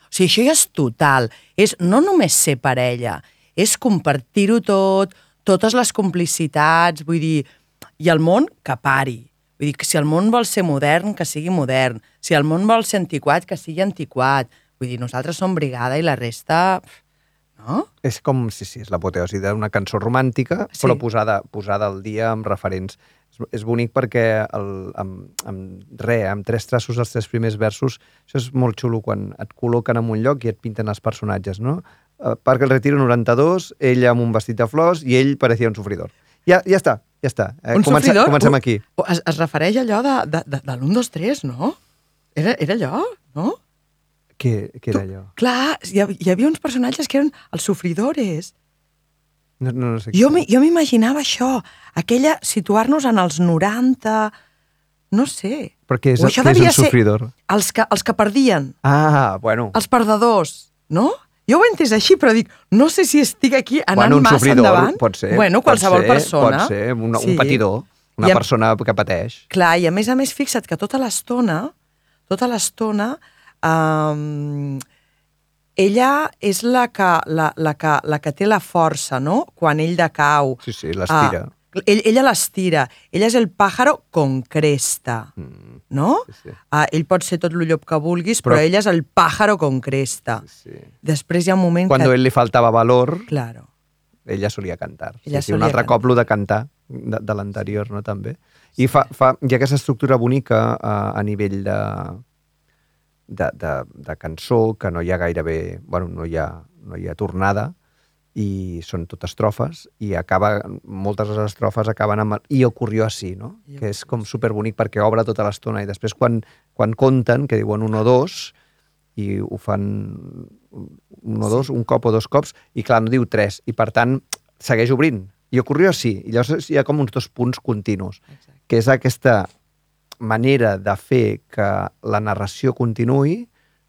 O sigui, això ja és total. És no només ser parella, és compartir-ho tot, totes les complicitats, vull dir, i el món que pari. Vull dir, que si el món vol ser modern, que sigui modern. Si el món vol ser antiquat, que sigui antiquat. Vull dir, nosaltres som brigada i la resta... pf, no? És com, sí, sí, és l'apoteosi d'una cançó romàntica, Sí. però posada, posada al dia amb referents. És, és bonic perquè el, amb, amb re, amb tres traços els tres primers versos, això és molt xulo quan et col·loquen en un lloc i et pinten els personatges, no? Eh, Parc el Retiro 92, ell amb un vestit de flors i ell parecia un sofridor. Ja, ja està, ja està. Eh, Un comença, sofridor? Comencem aquí. Es, es refereix a allò de, de, de, de l'1, 2, 3, no? Era, era allò, no? Què, què era allò? Clar, hi, hi havia uns personatges que eren els sofridores. No, no, no sé Jo, jo m'imaginava això, aquella, situar-nos en els 90, no sé. Però què és, O això és un sofridor? Els que, els que perdien, Ah, bueno. els perdedors, no? Jo ho he entès així, però dic, no sé si estic aquí anant bueno, massa sofridor, endavant. pot ser. Bueno, qualsevol pot ser, persona. Pot ser, un, Sí. un patidor, una I a- persona que pateix. Clar, i a més a més, fixa't que tota l'estona, tota l'estona, um, ella és la que, la, la, que, la que té la força, no? Quan ell decau. Sí, sí, l'estira. Ah, ell, ella l'estira. Ella és el pájaro con cresta, Mm, no? sí, sí. Ah, ell pot ser tot el llop que vulguis, però, Però- ella és el pájaro con cresta. sí. Després hi ha un moment Quan que... a ell li faltava valor, Claro. ella solia cantar. Ella sí, sí, un altre cantar. cop de cantar, de, de l'anterior, no, també. I fa, fa, hi ha aquesta estructura bonica a, a nivell de, de, de, de cançó, que no hi ha gairebé... Bueno, no hi ha, no hi ha tornada, i són tot estrofes, i acaba, moltes de les estrofes acaben amb... el, I ocorrió així, no? I Que és com superbonic perquè obre tota l'estona, i després quan, quan compten, que diuen un o dos, i ho fan un o dos, un cop o dos cops, i clar, no diu tres, i per tant segueix obrint. I ocorrió així, i llavors hi ha com uns dos punts continus, que és aquesta manera de fer que la narració continuï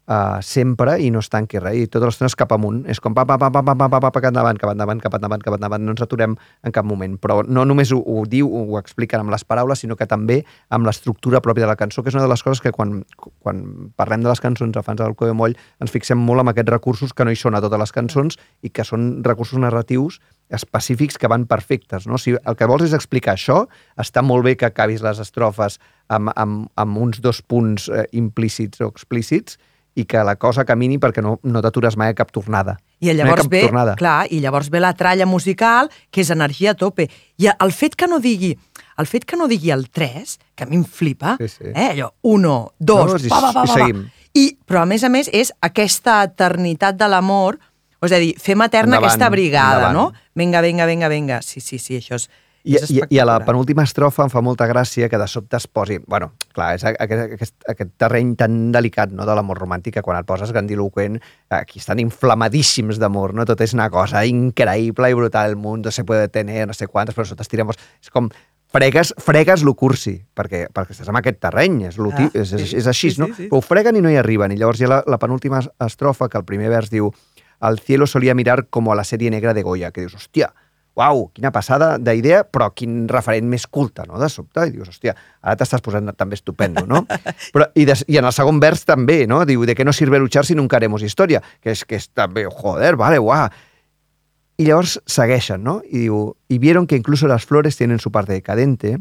uh, sempre i no es tanqui res, i tota l'estona és cap amunt, és com pa, pa, pa, pa, pa, pa, pa, pa, cap endavant, cap endavant, cap endavant, cap endavant, no ens aturem en cap moment, però no només ho, ho diu, ho expliquen amb les paraules, sinó que també amb l'estructura pròpia de la cançó, que és una de les coses que quan, quan parlem de les cançons a fans del Code Moll ens fixem molt en aquests recursos que no hi són a totes les cançons i que són recursos narratius específics que van perfectes. No? Si el que vols és explicar això, està molt bé que acabis les estrofes amb, amb, amb uns dos punts eh, implícits o explícits i que la cosa camini perquè no, no t'atures mai a cap tornada. I No llavors cap ve, tornada. clar, i llavors ve la tralla musical, que és energia a tope. I el fet que no digui, el fet que no digui el 3, que a mi em flipa, Sí, sí. eh, allò, 1, 2, Dos i- pa, pa, pa, i seguim. I, però a més a més és aquesta eternitat de l'amor, és a dir, fem eterna Endavant, aquesta brigada, endavant. no? Vinga, vinga, vinga, vinga. Sí, sí, sí, això és, I, és i, I a la penúltima estrofa em fa molta gràcia que de sobte es posi... bueno, clar, és aquest, aquest, aquest terreny tan delicat no, de l'amor romàntic que quan et poses grandiloquent, aquí estan inflamadíssims d'amor, no? Tot és una cosa increïble i brutal, el món no se puede tener, no sé quantes, però sota estiremos... És com fregues, fregues lo cursi, perquè, perquè estàs en aquest terreny, és, lo, Ah, és, és, sí, és així, sí, no? sí, sí. Però ho freguen i no hi arriben. I llavors hi ha la, la penúltima estrofa, que el primer vers diu «Al cielo solía mirar como a la sèrie negra de Goya», que dius, hòstia, uau, quina passada d'idea, però quin referent més culte, no?, de sobte. I dius, hòstia, ara t'estàs posant també estupendo, no? Però, i, des, I en el segon vers també, no? Diu, de què no sirve luchar si nunca haremos historia? Que és, que és també, joder, vale, guau. I llavors segueixen, no? I diu, y vieron que incluso las flores tienen su parte decadente,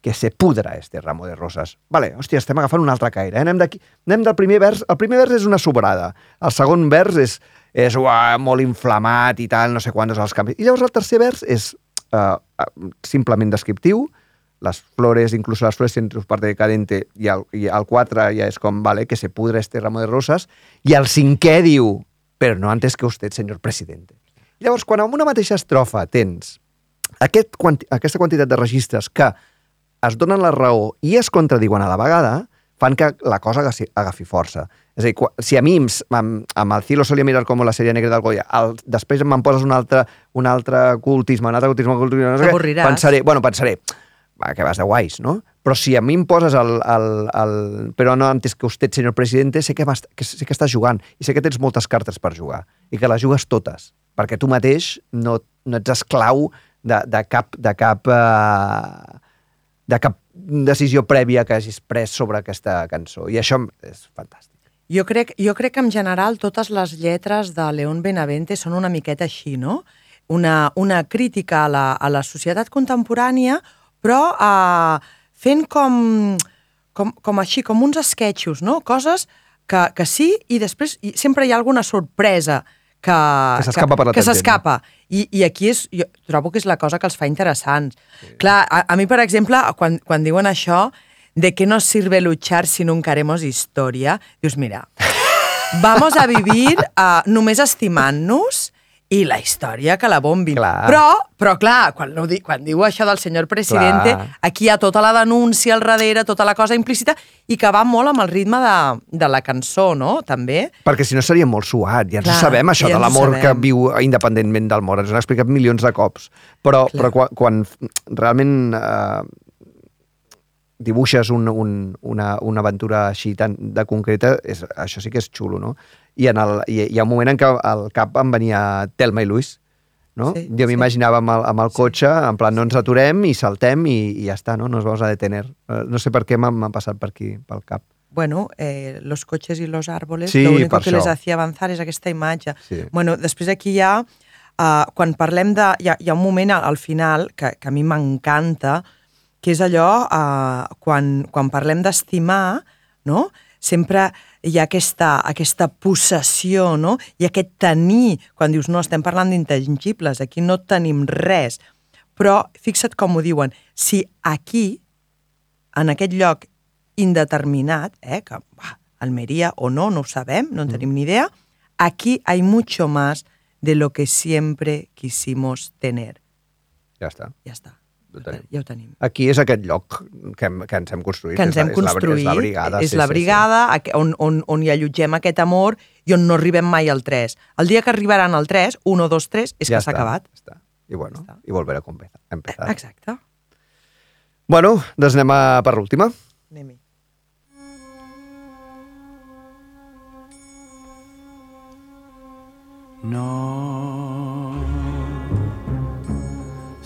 que se pudra este ramo de roses. Vale, hòstia, estem agafant un altre caire. Eh? Anem, anem del primer vers. El primer vers és una sobrada. El segon vers és, és uah, molt inflamat i tal, no sé quants els canvis. I llavors el tercer vers és uh, simplement descriptiu. Les flores, incluso las flores su parte decadente, i el, i el 4 ja és com, vale, que se pudra este ramo de roses. I el cinquè diu, però no antes que usted, senyor presidente. Llavors, quan en una mateixa estrofa tens aquest, quanti, aquesta quantitat de registres que es donen la raó i es contradiuen a la vegada, fan que la cosa agafi, agafi força. És a dir, quan, si a mi amb, amb, el cielo solia mirar com la sèrie negra del Goya, el, després me'n poses un altre, un altre cultisme, un altre cultisme, un cultisme, no sé què, pensaré, bueno, pensaré, va, que vas de guais, no? Però si a mi em poses el... el, el però no antes que usted, senyor presidente, sé que, m'est- que, sé que estàs jugant i sé que tens moltes cartes per jugar i que les jugues totes, perquè tu mateix no, no ets esclau de, de cap, de cap, uh, de cap decisió prèvia que hagis pres sobre aquesta cançó. I això és fantàstic. Jo crec, jo crec que en general totes les lletres de León Benavente són una miqueta així, no? Una, una crítica a la, a la societat contemporània, però eh, fent com, com, com així, com uns esquetxos, no? Coses que, que sí i després i sempre hi ha alguna sorpresa que... Que s'escapa per la Que s'escapa. I, I aquí és, jo trobo que és la cosa que els fa interessants. Sí. Clar, a, a mi, per exemple, quan, quan diuen això, de què nos sirve luchar si nunca haremos historia, dius, mira, vamos a vivir uh, només estimant-nos i la història que la bombin. Clar. Però, però clar, quan, no, quan diu això del senyor presidente, Clar. aquí hi ha tota la denúncia al darrere, tota la cosa implícita, i que va molt amb el ritme de, de la cançó, no?, també. Perquè si no seria molt suat. Ja ens Clar, ho sabem, això ja de l'amor que viu independentment del mort. Ens ho han explicat milions de cops. Però, Clar. però quan, quan realment eh, dibuixes un, un, una, una aventura així tan de concreta, és, això sí que és xulo, no? I, en el, i hi ha un moment en què al cap em venia Telma i Luis, no? Sí, jo sí. m'imaginava amb, el, amb el cotxe, en plan, no ens aturem i saltem i, i ja està, no? Nos vamos a detener. Eh, No sé per què m'ha m'ha passat per aquí, pel cap. Bueno, eh, los coches y los árboles, Sí, lo único que les això. hacía avanzar és aquesta imatge. Sí. Bueno, després aquí hi ha, uh, quan parlem de... Hi ha, hi ha un moment al, al final que, que a mi m'encanta, que és allò, uh, quan, quan parlem d'estimar, no? sempre hi ha aquesta, aquesta possessió, no? i aquest tenir, quan dius, no, estem parlant d'intangibles, aquí no tenim res. Però fixa't com ho diuen, si aquí, en aquest lloc indeterminat, eh, que bah, Almeria o no, no ho sabem, no en tenim ni idea, aquí hay mucho más de lo que siempre quisimos tener. Ja està. Ja està. Ho tenim. Ja ho tenim. Aquí és aquest lloc que, hem, que ens hem construït. Que ens és la- hem construït, És la, és la brigada. és sí, la sí, brigada aqu- on, on, on hi allotgem aquest amor i on no arribem mai al 3. El dia que arribaran al 3, 1, 2, 3, és Ja que s'ha acabat. Ja està. I bueno, està. i volver a empezar. Exacte. Bueno, doncs anem a per l'última. Anem-hi. No,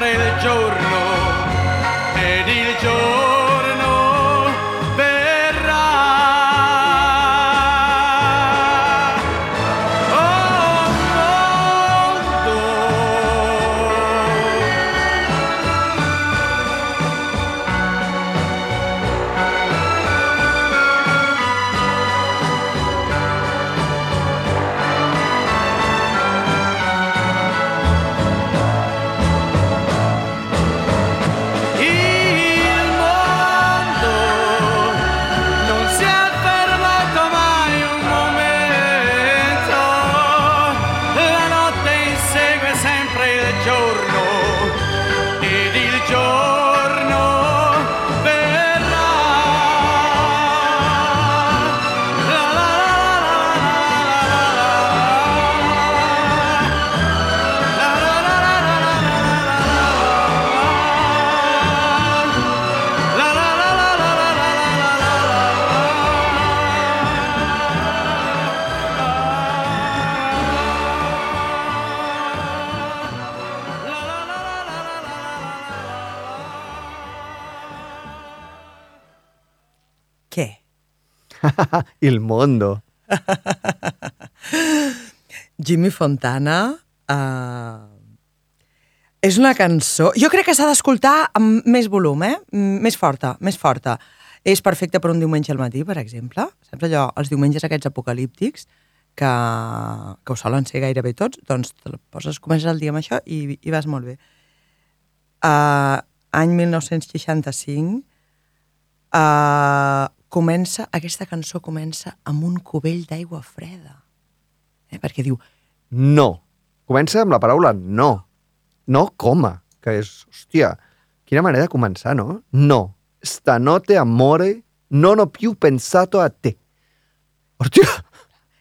Sempre il giorno Il Mondo. Jimmy Fontana uh, és una cançó... Jo crec que s'ha d'escoltar amb més volum, eh? Mm, Més forta, més forta. És perfecte per un diumenge al matí, per exemple. Saps allò, els diumenges aquests apocalíptics, que, que ho solen ser gairebé tots, doncs te poses, comences el dia amb això i, i vas molt bé. Uh, any 1965, eh, comença, aquesta cançó comença amb un cubell d'aigua freda. Eh? Perquè diu, No. Comença amb la paraula no. No coma, que és, hòstia, quina manera de començar, no? No. Stanotte amore non ho più pensato a te. Hòstia,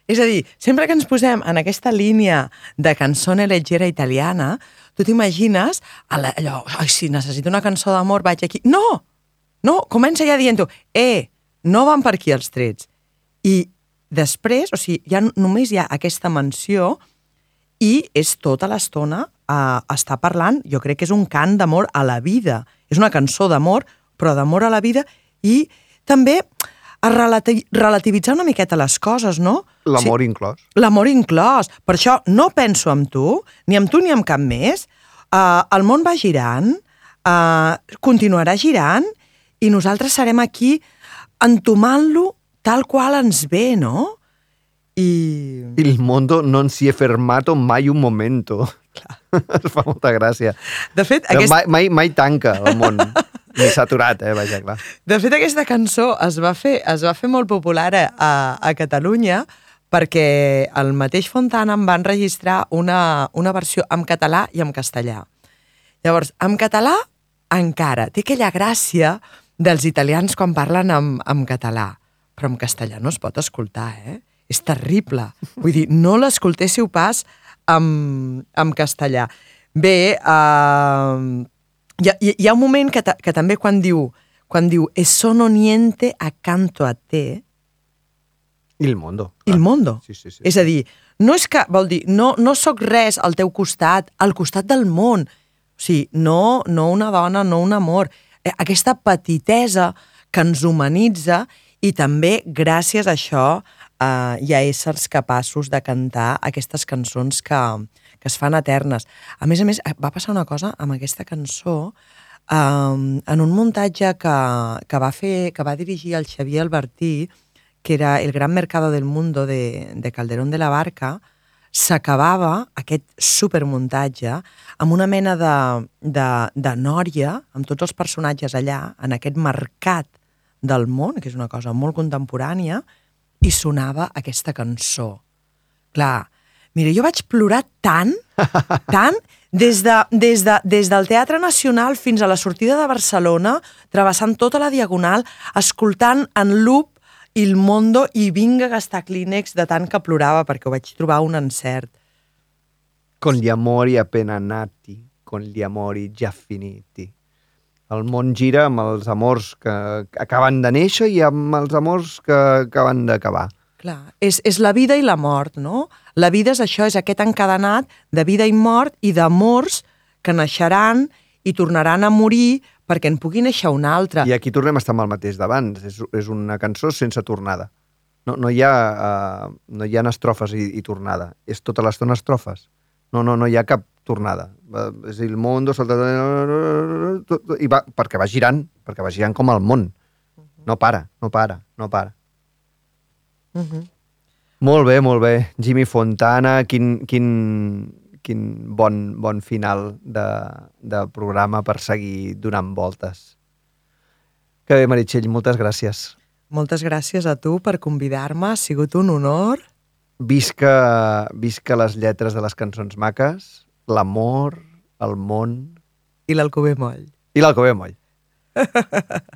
És a dir, sempre que ens posem en aquesta línia de cançone leggera italiana, tu t'imagines allò, ai, si necessito una cançó d'amor, vaig aquí. No! No, comença ja dient-ho, eh, no van per aquí els trets. I després, o sigui, ja només hi ha aquesta menció i és tota l'estona a estar parlant, jo crec que és un cant d'amor a la vida. És una cançó d'amor, però d'amor a la vida i també a relati relativitzar una miqueta les coses, no? l'amor inclòs. L'amor inclòs. Per això no penso en tu, ni amb tu ni amb cap més. Uh, el món va girant, uh, continuarà girant, i nosaltres serem aquí entomant-lo tal qual ens ve, no? I... Il mondo non si è fermato mai un momento. Es fa molta gràcia. De fet, Aquest... aquest... Mai, mai, mai tanca el món. Ni s'ha aturat, eh? Vaja, clar. De fet, aquesta cançó es va fer, es va fer molt popular a, a Catalunya perquè el mateix Fontana en va enregistrar una, una versió en català i en castellà. Llavors, en català encara té aquella gràcia dels italians quan parlen en, en català, però en castellà no es pot escoltar, eh? És terrible. Vull dir, no l'escoltéssiu pas en, en castellà. Bé, uh, hi, ha, hi ha un moment que, ta, que també quan diu, quan diu e sono niente accanto a te, Il mondo. il mondo. Sí, sí, sí. És a dir, no és que, vol dir, no, no sóc res al teu costat, al costat del món. O sigui, no, no una dona, no un amor. Eh, Aquesta petitesa que ens humanitza i també, gràcies a això, eh, hi ha éssers capaços de cantar aquestes cançons que, que es fan eternes. A més a més, eh, va passar una cosa amb aquesta cançó, eh, en un muntatge que, que, va fer, que va dirigir el Xavier Albertí, que era El gran mercado del mundo de, de Calderón de la Barca, s'acabava aquest supermuntatge amb una mena de, de, de nòria, amb tots els personatges allà, en aquest mercat del món, que és una cosa molt contemporània, i sonava aquesta cançó. Clar, mira, jo vaig plorar tant, tant, des, de, des, de, des del Teatre Nacional fins a la sortida de Barcelona, travessant tota la diagonal, escoltant en loop Il Mondo i vinga a gastar clínex de tant que plorava perquè ho vaig trobar un encert. Con gli amori appena nati, con gli amori già finiti. El món gira amb els amors que acaben de néixer i amb els amors que acaben d'acabar. Clar, és, és la vida i la mort, no? La vida és això, és aquest encadenat de vida i mort i d'amors que naixeran i tornaran a morir perquè en pugui néixer un altre. I aquí tornem a estar amb el mateix d'abans. És, és una cançó sense tornada. No, no, hi ha, uh, no hi ha estrofes i, i tornada. És tota l'estona estrofes. No, no, no hi ha cap tornada. Uh, és el món, salta... I va, perquè va girant, perquè va girant com el món. No para, no para, no para. Uh -huh. Molt bé, molt bé. Jimmy Fontana, quin, quin, quin bon, bon final de, de programa per seguir donant voltes. Que bé, Meritxell, moltes gràcies. Moltes gràcies a tu per convidar-me, ha sigut un honor. Visca, visca les lletres de les cançons maques, l'amor, el món... I l'Alcover Moll. I l'Alcover Moll.